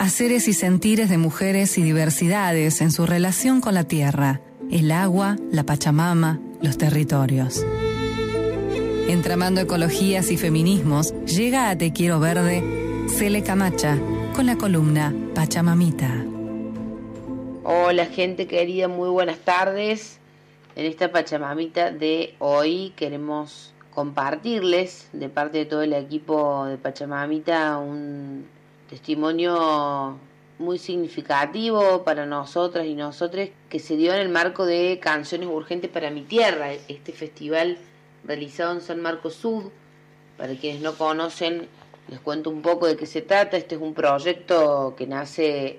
haceres y sentires de mujeres y diversidades en su relación con la tierra, el agua, la Pachamama, los territorios. Entramando ecologías y feminismos, llega a Te Quiero Verde Cele Camacha con la columna Pachamamita. Hola gente querida, muy buenas tardes. En esta Pachamamita de hoy queremos compartirles de parte de todo el equipo de Pachamamita un testimonio muy significativo para nosotras y nosotros que se dio en el marco de Canciones Urgentes para mi Tierra, este festival realizado en San Marcos Sud. Para quienes no conocen, les cuento un poco de qué se trata. Este es un proyecto que nace,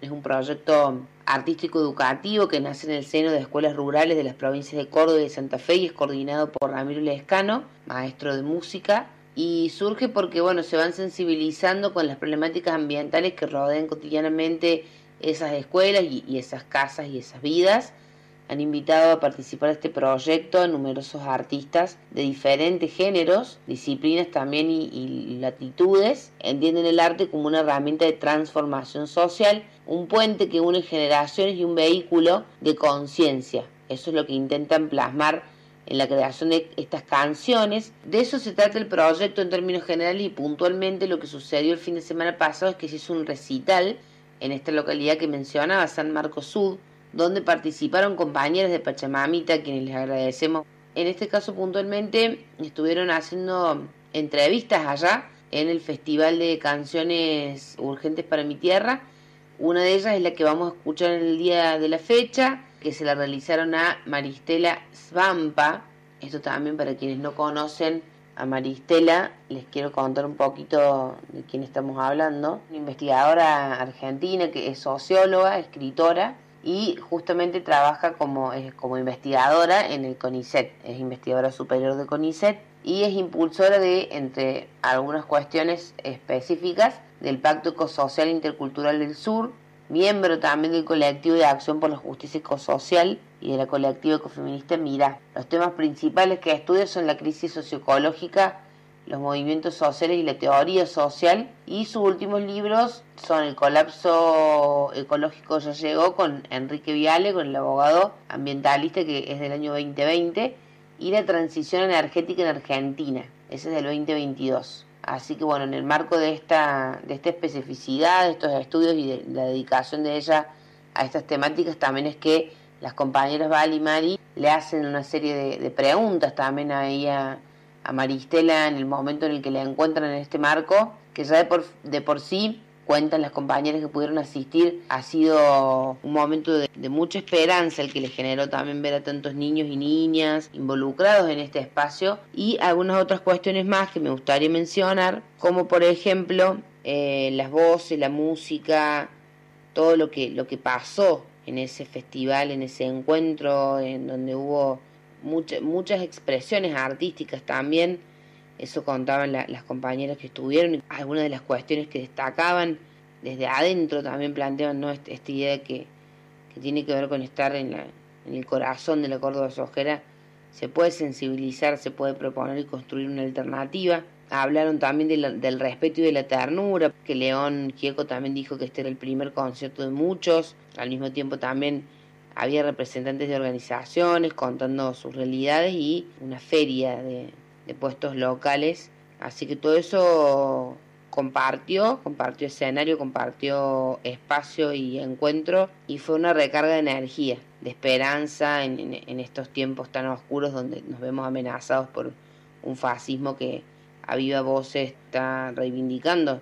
es un proyecto artístico educativo que nace en el seno de escuelas rurales de las provincias de Córdoba y de Santa Fe y es coordinado por Ramiro Lescano, maestro de música. Y surge porque bueno, se van sensibilizando con las problemáticas ambientales que rodean cotidianamente esas escuelas y, esas casas y esas vidas han invitado a participar de este proyecto a numerosos artistas de diferentes géneros, disciplinas también y, latitudes. Entienden el arte como una herramienta de transformación social, un puente que une generaciones y un vehículo de conciencia. Eso es lo que intentan plasmar en la creación de estas canciones. De eso se trata el proyecto en términos generales y puntualmente lo que sucedió el fin de semana pasado es que se hizo un recital en esta localidad que mencionaba, San Marcos Sud, donde participaron compañeros de Pachamamita, quienes les agradecemos. En este caso puntualmente estuvieron haciendo entrevistas allá en el Festival de Canciones Urgentes para mi Tierra. Una de ellas es la que vamos a escuchar en el día de la fecha, que se la realizaron a Maristela Svampa. Esto también para quienes no conocen a Maristela, les quiero contar un poquito de quién estamos hablando. Una investigadora argentina que es socióloga, escritora, y justamente trabaja como, como investigadora en el CONICET, es investigadora superior de CONICET y es impulsora de, entre algunas cuestiones específicas, del Pacto Ecosocial Intercultural del Sur, miembro también del colectivo de acción por la justicia ecosocial y de la colectiva ecofeminista Mira. Los temas principales que estudia son la crisis socioecológica los movimientos sociales y la teoría social. Y sus últimos libros son El colapso ecológico ya llegó con Enrique Viale, con el abogado ambientalista que es del año 2020, y La transición energética en Argentina, ese es del 2022. Así que bueno, en el marco de esta, de esta especificidad, de estos estudios y de la dedicación de ella a estas temáticas, también es que las compañeras Val y Mari le hacen una serie de, de preguntas también a ella a Maristela en el momento en el que la encuentran en este marco, que ya de por, de por sí cuentan las compañeras que pudieron asistir, ha sido un momento de, mucha esperanza el que les generó también ver a tantos niños y niñas involucrados en este espacio. Y algunas otras cuestiones más que me gustaría mencionar, como por ejemplo eh, las voces, la música, todo lo que, lo que pasó en ese festival, en ese encuentro, en donde hubo muchas expresiones artísticas también, eso contaban las compañeras que estuvieron, algunas de las cuestiones que destacaban desde adentro también planteaban ¿no? esta, idea que, que, tiene que ver con estar en, la, en el corazón de la Córdoba Sojera, se puede sensibilizar, se puede proponer y construir una alternativa. Hablaron también del respeto y de la ternura, que León Gieco también dijo que este era el primer concierto de muchos, al mismo tiempo también había representantes de organizaciones contando sus realidades y una feria de, puestos locales. Así que todo eso compartió, compartió escenario, compartió espacio y encuentro y fue una recarga de energía, de esperanza en, en, estos tiempos tan oscuros donde nos vemos amenazados por un fascismo que a viva voz está reivindicando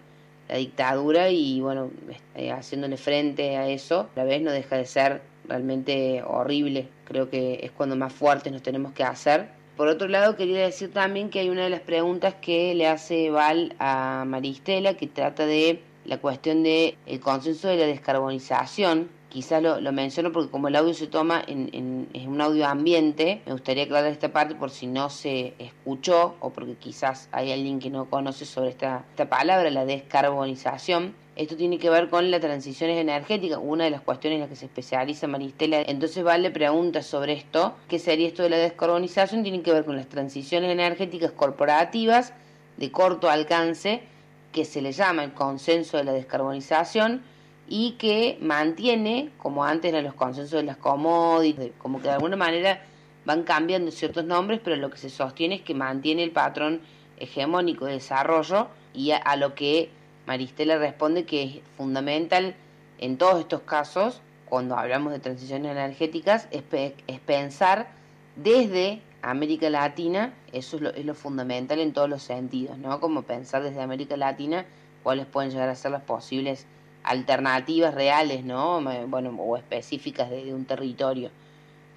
la dictadura y bueno, eh, haciéndole frente a eso, a la vez no deja de ser realmente horrible. Creo que es cuando más fuertes nos tenemos que hacer. Por otro lado, quería decir también que hay una de las preguntas que le hace Val a Maristela, que trata de la cuestión del el consenso de la descarbonización. Quizás lo, lo, menciono porque como el audio se toma en, en, en, un audio ambiente, me gustaría aclarar esta parte por si no se escuchó o porque quizás hay alguien que no conoce sobre esta, esta palabra, la descarbonización. Esto tiene que ver con las transiciones energéticas, una de las cuestiones en las que se especializa Maristela. Entonces Vale pregunta sobre esto, ¿qué sería esto de la descarbonización? Tiene que ver con las transiciones energéticas corporativas de corto alcance que se le llama el consenso de la descarbonización y que mantiene, como antes eran los consensos de las commodities, como que de alguna manera van cambiando ciertos nombres, pero lo que se sostiene es que mantiene el patrón hegemónico de desarrollo y a, lo que Maristela responde que es fundamental en todos estos casos, cuando hablamos de transiciones energéticas, es, es pensar desde América Latina, eso es lo, es lo, fundamental en todos los sentidos, ¿no? Como pensar desde América Latina cuáles pueden llegar a ser las posibles alternativas reales, ¿no? Bueno, o específicas de, un territorio.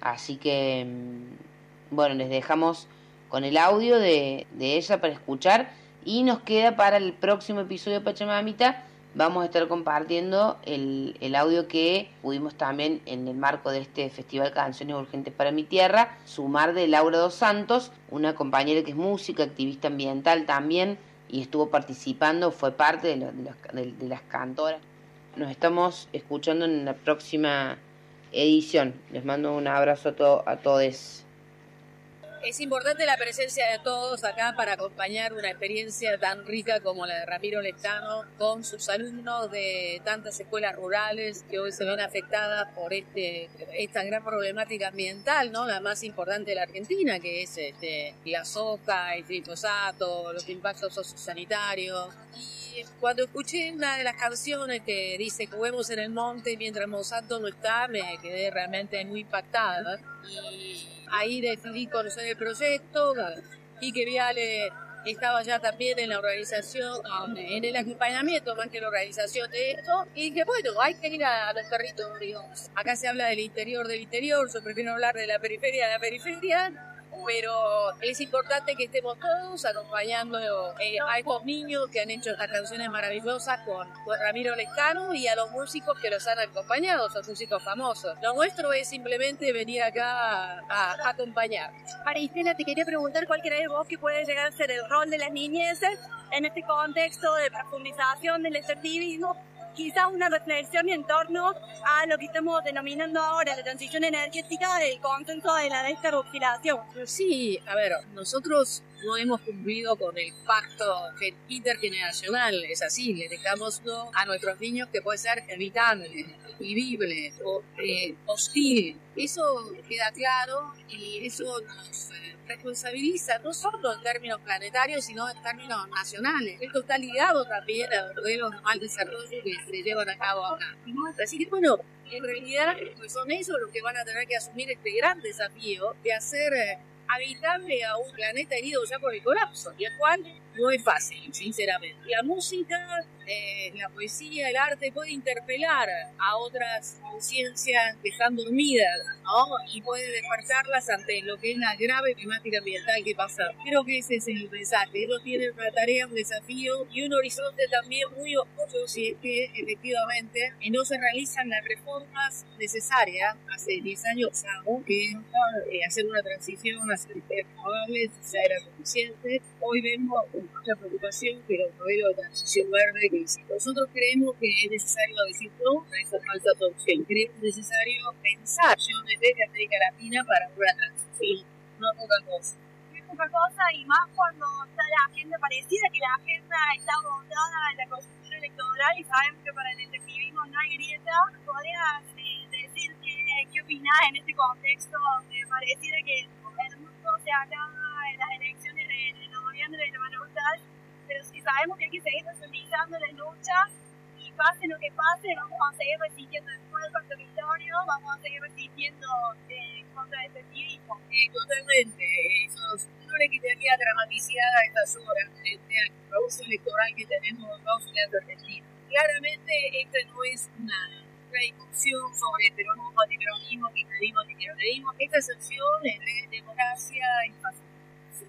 Así que, mm, bueno, les dejamos con el audio de, de ella para escuchar y nos queda para el próximo episodio de Pachamamita vamos a estar compartiendo el, el, audio que pudimos también en el marco de este Festival Canciones Urgentes para mi Tierra, sumar de Laura Dos Santos, una compañera que es música, activista ambiental también, y estuvo participando, fue parte de, de, las cantoras. Nos estamos escuchando en la próxima edición. Les mando un abrazo a, a todos. Es importante la presencia de todos acá para acompañar una experiencia tan rica como la de Ramiro Lectano con sus alumnos de tantas escuelas rurales que hoy se ven afectadas por este, esta gran problemática ambiental, ¿no? la más importante de la Argentina, que es este, la soja, el glifosato, los impactos sociosanitarios. Y cuando escuché una de las canciones que dice juguemos en el monte mientras Monsanto no está, me quedé realmente muy impactada. Y ahí decidí conocer el proyecto y que Viale estaba ya también en la organización, en el acompañamiento más que la organización de esto, y que bueno, hay que ir a, los territorios. Acá se habla del interior del interior, yo prefiero hablar de la periferia de la periferia, pero es importante que estemos todos acompañando eh, a estos niños que han hecho estas canciones maravillosas con, Ramiro Lescano y a los músicos que los han acompañado, son músicos famosos. Lo nuestro es simplemente venir acá a, acompañar. Maristela, te quería preguntar cuál crees vos que puede llegar a ser el rol de las niñeces en este contexto de profundización del extractivismo quizá una reflexión en torno a lo que estamos denominando ahora la transición energética el consenso de la descarboxilación. Sí, a ver, nosotros no hemos cumplido con el pacto intergeneracional, es así, le dejamos a nuestros niños que puede ser evitable, vivible o eh, hostil. Eso queda claro y eso nos eh, responsabiliza no solo en términos planetarios, sino en términos nacionales. Esto está ligado también a de mal desarrollo que se llevan a cabo acá. Así que bueno, en realidad pues son ellos los que van a tener que asumir este gran desafío de hacer eh, habitable a un planeta herido ya por el colapso, y el cual es fácil, sinceramente. La música, eh, la poesía, el arte puede interpelar a otras conciencias que están dormidas, ¿no? Y puede despertarlas ante lo que es la grave temática ambiental que pasa. Creo que ese es el mensaje. Ellos tienen una tarea, un desafío y un horizonte también muy oscuro si es que efectivamente no se realizan las reformas necesarias. Hace 10 años sabemos que eh, hacer una transición hacia renovables ya era suficiente. Hoy vemos mucha preocupación, pero el modelo de transición verde que si nosotros creemos que es necesario decir no a esa falsa adopción, creemos necesario pensar desde América Latina para una transición, no poca cosa. Es poca cosa y más cuando está la agenda parecida, que la agenda está montada en la constitución electoral y sabemos que para el efectivismo no hay grieta. ¿Podrías eh, decir qué, opinás en este contexto donde pareciera que el mundo se acaba en las elecciones de, noviembre de la pero si sabemos que hay que seguir profundizando la lucha y pase lo que pase, vamos a seguir resistiendo el fuego al territorio, vamos a seguir resistiendo eh, contra el efectivismo. Sí, totalmente. Eso no le quitaría dramaticidad a estas horas al proceso electoral que tenemos los de Argentina. Claramente esta no es una discusión sobre peronismo, antiperonismo, kirchnerismo, antikirchnerismo. Esta sección es de democracia y pacífica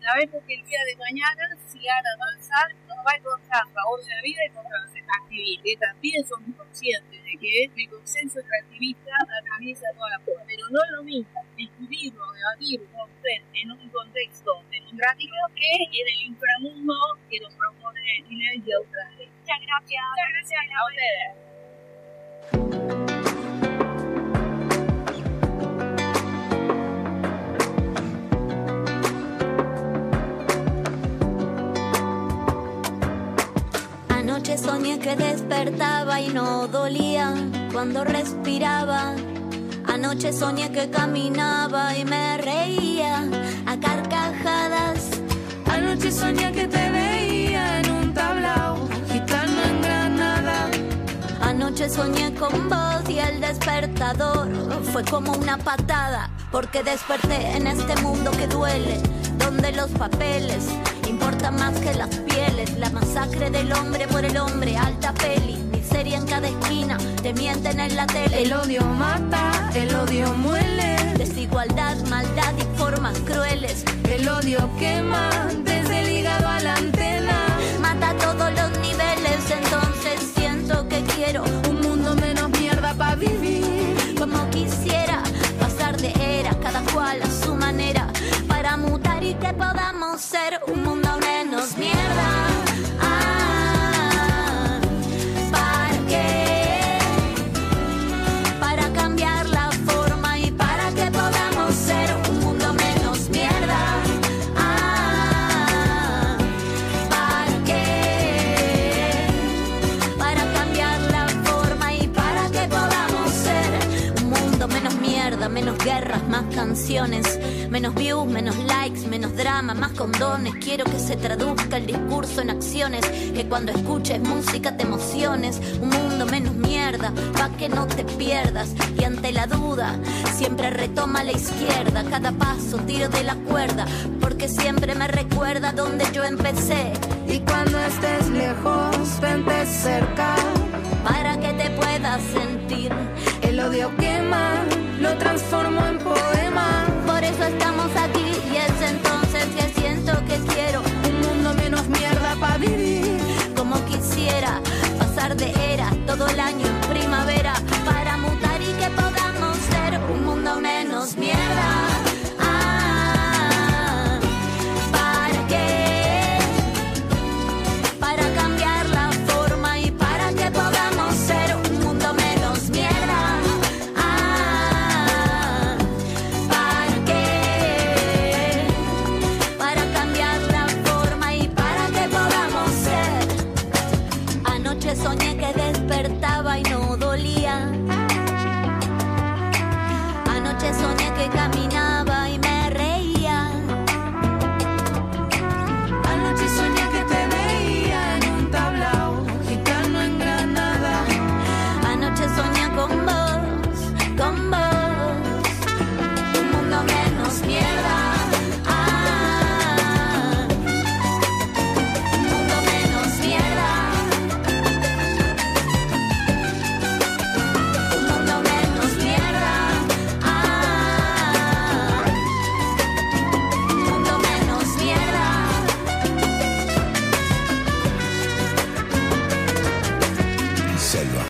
sabemos que el día de mañana, si van a avanzar, nos va a encontrar favor de la vida y contra los activistas, que también somos conscientes de que el consenso activista atraviesa toda la forma. Pero no es lo mismo discutirlo, debatirlo con usted en un contexto democrático que en el inframundo que nos propone Chile y Australia. Muchas gracias. Muchas gracias a ustedes. Soñé que despertaba y no dolía cuando respiraba. Anoche soñé que caminaba y me reía a carcajadas. Anoche soñé que te veía en un tablao, gitano en Granada. Anoche soñé con vos y el despertador fue como una patada, porque desperté en este mundo que duele, donde los papeles importan más que las pieles, la masacre del hombre por el hombre, alta peli, miseria en cada esquina, te mienten en la tele. El odio mata, el odio muele, Desigualdad, maldad y formas crueles. el odio quema desde el hígado a la antena. Mata a todos los niveles, entonces más canciones, menos views, menos likes, menos drama, más condones. Quiero que se traduzca el discurso en acciones, que cuando escuches música te emociones. Un mundo menos mierda, pa' que no te pierdas. Y ante la duda, siempre retoma la izquierda. Cada paso tiro de la cuerda, porque siempre me recuerda donde yo empecé. Y cuando estés lejos, vente cerca. Para que te puedas sentir. El odio quema, lo transformo en poema. Por eso estamos aquí y es entonces que siento que quiero Un mundo menos mierda para vivir. como quisiera pasar de era todo el año en primavera